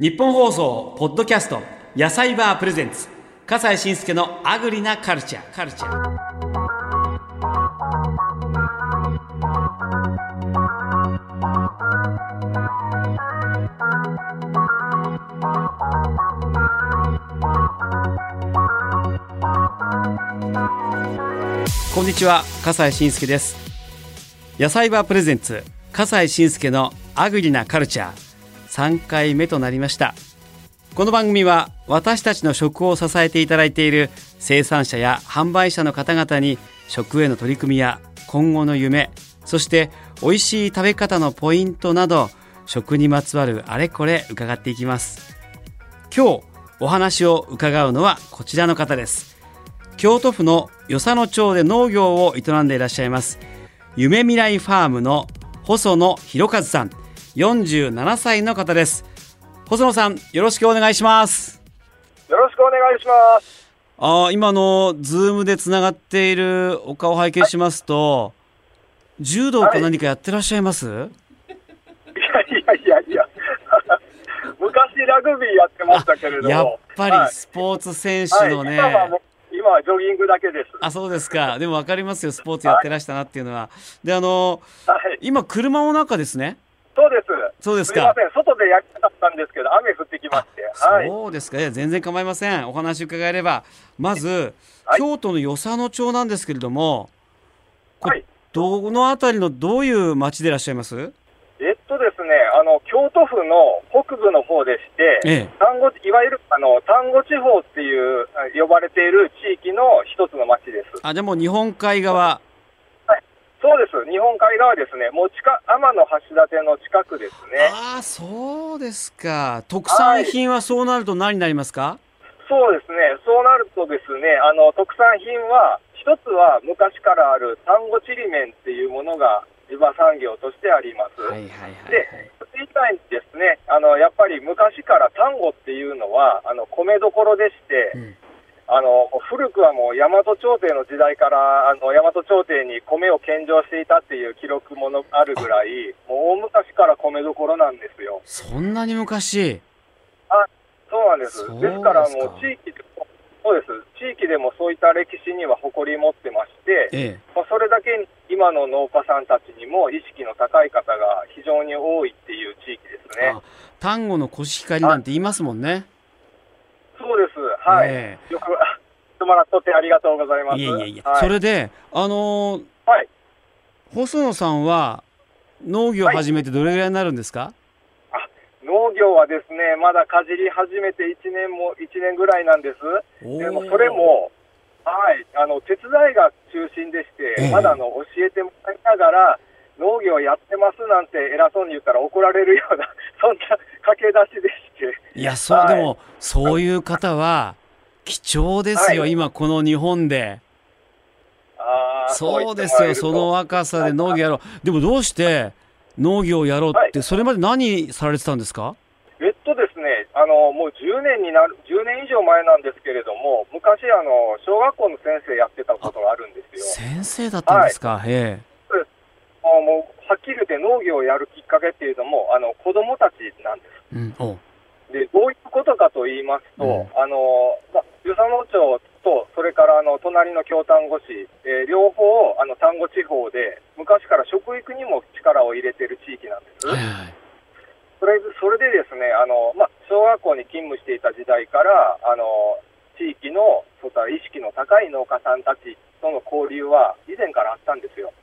日本放送ポッドキャスト野菜バープレゼンツ。笠西慎介のアグリなカルチャーカルチャーこんにちは笠西慎介です。野菜バープレゼンツ笠西慎介のアグリなカルチャー3回目となりました。この番組は私たちの食を支えていただいている生産者や販売者の方々に食への取り組みや今後の夢そして美味しい食べ方のポイントなど食にまつわるあれこれ伺っていきます。今日お話を伺うのはこちらの方です。京都府の与謝野町で農業を営んでいらっしゃいます夢未来ファームの細野博和さん。47歳の方です。細野さんよろしくお願いします。よろしくお願いします。あー今のズームでつながっているお顔を拝見しますと、柔道か何かやってらっしゃいます、いやいやいやいや、昔ラグビーやってましたけれども。やっぱはい。りスポーツ選手のね、はい。今はジョギングだけです。あそうですか。でも分かりますよ。スポーツやってらしたなっていうのは、であのはい。今車の中ですねそうです。そうですかすみません。外でやりたかったんですけど、雨降ってきまして。はい。そうですかいや全然構いませんお話伺えればまず、はい京都の与謝野町なんですけれどもこはい。どの辺りのどういう町でいらっしゃいます？えっとですね、あの、京都府の北部の方でして、ええ丹後、いわゆる、あの、丹後地方っていう、あ呼ばれている地域の一つの町です。あでも日本海側そうです。日本海側ですね。もう近、天の橋立の近くですね。ああそうですか特産品はそうなると何になりますか、そうですね、そうなるとですね、あの特産品は、一つは昔からある丹後ちりめんっていうものが地場産業としてあります。はいはいはいはいで、それ以外にですね、あのやっぱり昔から丹後っていうのは、あの米どころでして、うんあの古くはもう大和朝廷の時代から、あの大和朝廷に米を献上していたっていう記録ものあるぐらい、もう大昔から米どころなんですよ。そんなに昔？そうなんです。ですからもう地域でも、そうです。地域でもそういった歴史には誇り持ってまして、ええまあ、それだけに今の農家さんたちにも意識の高い方が非常に多いっていう地域ですねあ。丹後のコシヒカリなんて言いますもんね。はい。えよく、してもらっとってありがとうございます。いえいえいえ、はい、それであのーはい。細野さんは農業を始めてどれぐらいになるんですか、農業はですね、まだかじり始めて1年も、1年ぐらいなんです。おでもそれも、はい、あの手伝いが中心でして、ええ。まだあの教えてもらいながら、農業やってますなんて偉そうに言ったら怒られるような、そんな駆け出しでして、いやそう、はい。でもそういう方は貴重ですよ、はい。今この日本で。そうですよその若さで農業やろう。でもどうして農業をやろうって、はい。それまで何されてたんですか？えっとですね、あのもう10年になる、10年以上前なんですけれども、昔、あの小学校の先生やってたことがあるんですよ。先生だったんですか、え。あのもうはっきり言って農業をやるきっかけっていうのも、あの子供たちなんです。えうん。おで、どういうことかと言いますと、うん。あの、ま、与謝野町と、それからあの、隣の京丹後市、えー両方、あの、丹後地方で、昔から食育にも力を入れてる地域なんです。はいはいそれそれでですね、あの、ま、小学校に勤務していた時代から、あの、地域の、そういった意識の高い農家さんたちとの交流は以前からあったんですよ。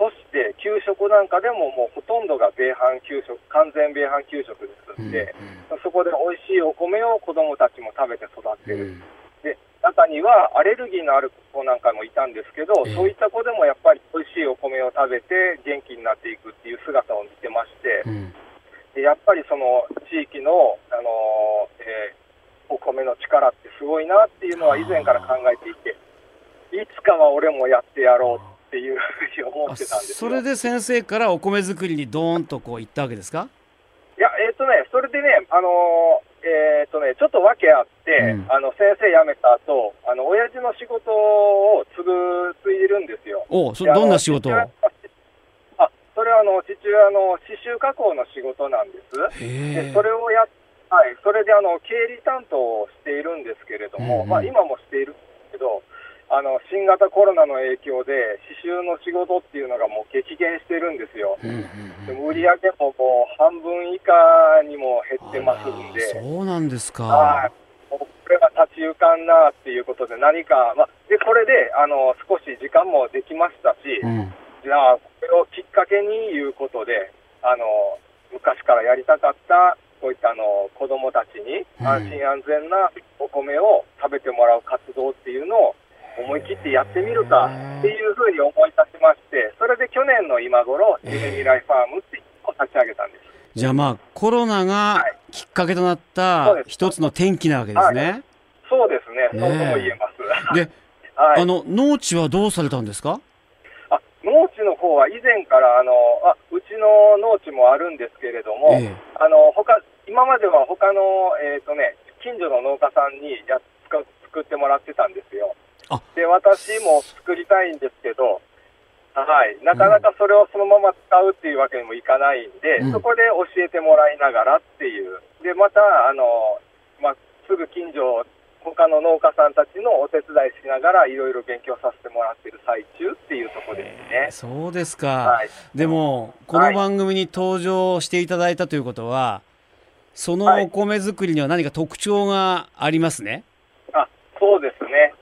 そして、給食なんかでももうほとんどが米飯給食、完全米飯給食ですんで、そこで美味しいお米を子供たちも食べて育ってる。で、中にはアレルギーのある子なんかもいたんですけど、ええ。そういった子でもやっぱり美味しいお米を食べて元気になっていくっていう姿を見てまして、うん。でやっぱりその地域の、あのーえーお米の力ってすごいなっていうのは以前から考えていて、いつかは俺もやってやろうっていうふうに思あってたんですよ。それで先生からお米作りにドーンとこう行ったわけですか？いや、えっ、とね、それでね、あのーえっ、とね、ちょっと訳あって、うんあの、先生辞めた後、あの、親父の仕事を継ぐ、継いでるんですよ。おそどんな仕事あ、それはあの、父親の刺繍加工の仕事なんです。でそれをやっはい、それであの経理担当をしているんですけれども、うんうんまあ、今もしているんですけど、あの新型コロナの影響で、刺繍の仕事っていうのがもう激減してるんですよ。うんうんうんでも売り上げももう半分以下にも減ってますんで、そうなんですか。これは立ち行かんなっていうことで、何か、まあ、でこれであの少し時間もできましたし、うん。じゃあ、これをきっかけにいうことで、あの昔からやりたかった、こういったあの子どもたちにうん。安心安全なお米を食べてもらう活動っていうのを思い切ってやってみるかっていうふうに思い立ちまして、それで去年の今頃、ええ夢未来ファームっていうのを立ち上げたんです。じゃあまあコロナがはいきっかけとなっそた一つの転機なわけですね。そうですね、そうとも言えます。で、はいあの農地はどうされたんですか？あ農地の方は以前からあのあうちの農地もあるんですけれども、ええあの他今までは他のえっ、とね近所の農家さんにやつか作ってもらってたんですよあ。で私も作りたいんですけど、はい。なかなかそれをそのまま使うっていうわけにもいかないんで、うん。そこで教えてもらいながらっていう。でまたあのまあすぐ近所他の農家さんたちのお手伝いしながらいろいろ勉強させてもらってる最中っていうところですね。そうですか。はい。でもこの番組に登場していただいたということは、そのはいお米作りには何か特徴がありますね。あそうです。ね、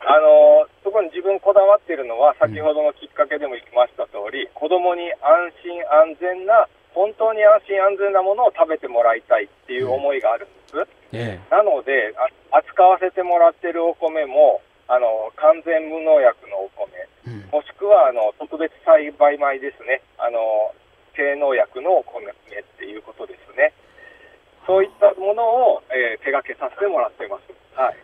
あのそこに自分こだわっているのは、先ほどのきっかけでも言いました通り、子供に安心安全な、本当に安心安全なものを食べてもらいたいっていう思いがあるんです。えなので、あ扱わせてもらってるお米も、あの完全無農薬のお米、えうんもしくはあの特別栽培米ですね、あの低農薬のお米っていうことですね。そういったものを、えー手掛けさせてもらってます。はい。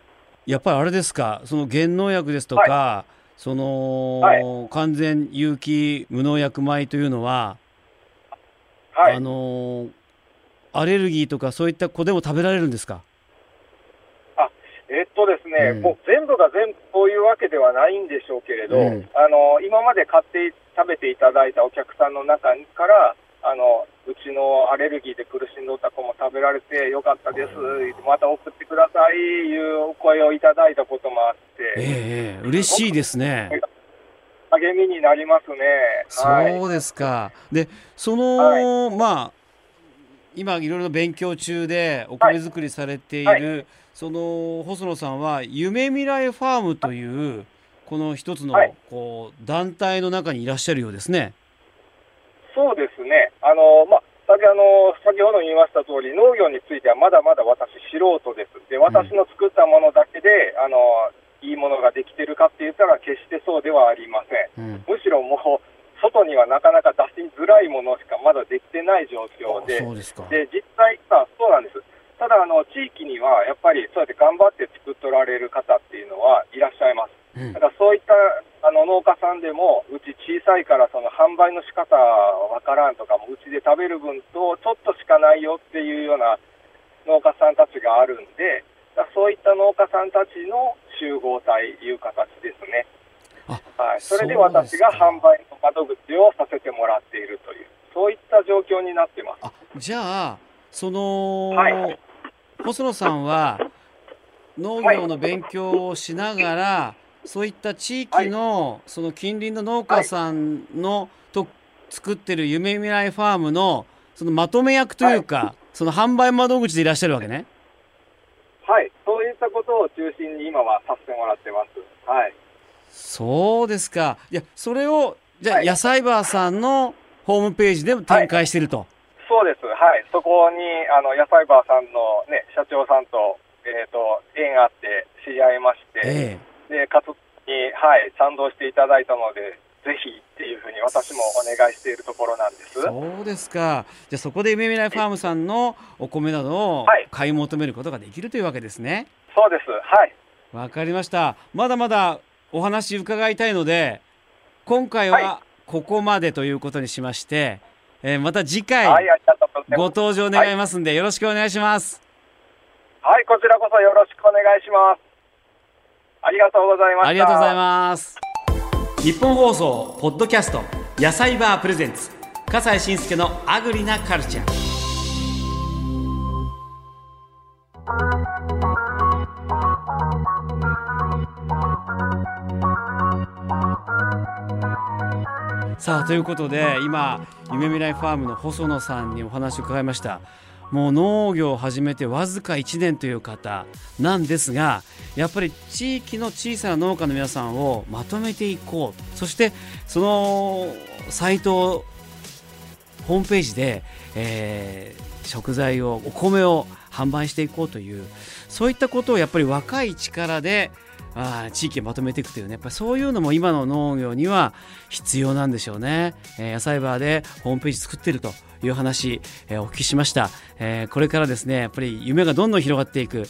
やっぱりあれですか、その減農薬ですとか、その、は完全有機無農薬米というのは、はい。あ。のアレルギーとかそういった子でも食べられるんですか？えっとですね、うん。もう全部が全部そういうわけではないんでしょうけれど、うん。あの今まで買って食べていただいたお客さんの中から、あのうちのアレルギーで苦しんどった子も食べられてよかったです、また送ってくださいいうお声をいただいたこともあって、ええええ嬉しいですね。励みになりますね。はい、そうですか。で、その、まあ、今いろいろ勉強中でお米作りされている、はいその細野さんは夢未来ファームというこの一つのはいこう団体の中にいらっしゃるようですね。あのまあ、先あの先ほど言いました通り、農業についてはまだまだ私、素人です。で、私の作ったものだけで、あのいいものができてるかって言ったら、決してそうではありません。うん、むしろもう、外にはなかなか出しづらいものしかまだできてない状況で、そうですか。で実際、まあ、そうなんです。ただあの、地域にはやっぱりそうやって頑張って作っとられる方っていうのはいらっしゃいます。うんだからそういったあの農家さんでも、うち小さいからその販売の仕方わからんとかも、うちで食べる分とちょっとしかないよっていうような農家さんたちがあるんで、そういった農家さんたちの集合体いう形ですね。あはい、それで私が販売の窓口をさせてもらっているという、そういった状況になってます。あじゃあその、はい細野さんは農業の勉強をしながら、そういった地域の、その近隣の農家さんの、と作ってる夢未来ファームのそのまとめ役というか、その販売窓口でいらっしゃるわけね。はい、そういったことを中心に今はさせてもらってます。はい。そうですか。いやそれをじゃあ、はい野菜バーさんのホームページでも展開してると。そうです。はい。そこに、あの、野菜バーさんのね、社長さんと、えっ、と、縁あって知り合いまして、えで、活動に、はい、賛同していただいたので、ぜひっていうふうに私もお願いしているところなんです。そうですか。じゃあそこで夢未来ファームさんのお米などをはい買い求めることができるというわけですね。そうです。はい。わかりました。まだまだお話伺いたいので、今回ははここまでということにしまして、えーまた次回ご。登場願いますんで、よろしくお願いします。はい、こちらこそよろしくお願いします。ありがとうございました。ありがとうございます。日本放送ポッドキャスト野菜バープレゼンツ笠西慎介のアグリなカルチャー。さあということで今夢未来ファームの細野さんにお話を伺いましたもう農業を始めてわずか1年という方なんですがやっぱり地域の小さな農家の皆さんをまとめていこう。そしてそのサイトホームページで、えー、食材をお米を販売していこうというそういったことをやっぱり若い力であ地域をまとめていくというねやっぱそういうのも今の農業には必要なんでしょうね、えー、野菜バーでホームページ作ってると。いう話、えー、お聞きしました、えー、これからですねやっぱり夢がどんどん広がっていく、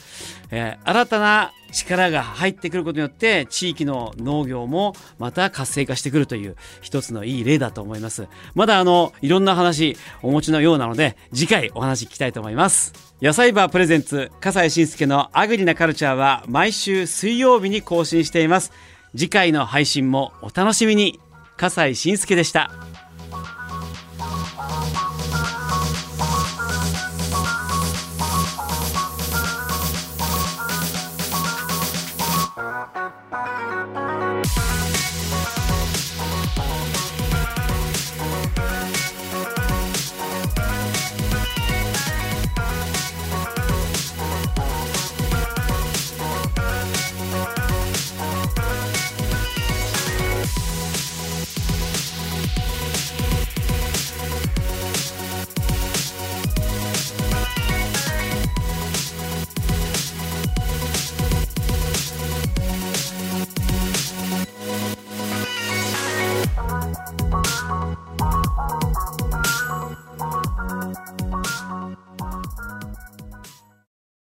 えー、新たな力が入ってくることによって地域の農業もまた活性化してくるという一つのいい例だと思います。まだあのいろんな話お持ちのようなので次回お話聞きたいと思います。野菜バープレゼンツ笠西慎介のアグリなカルチャーは毎週水曜日に更新しています。次回の配信もお楽しみに。笠西慎介でした。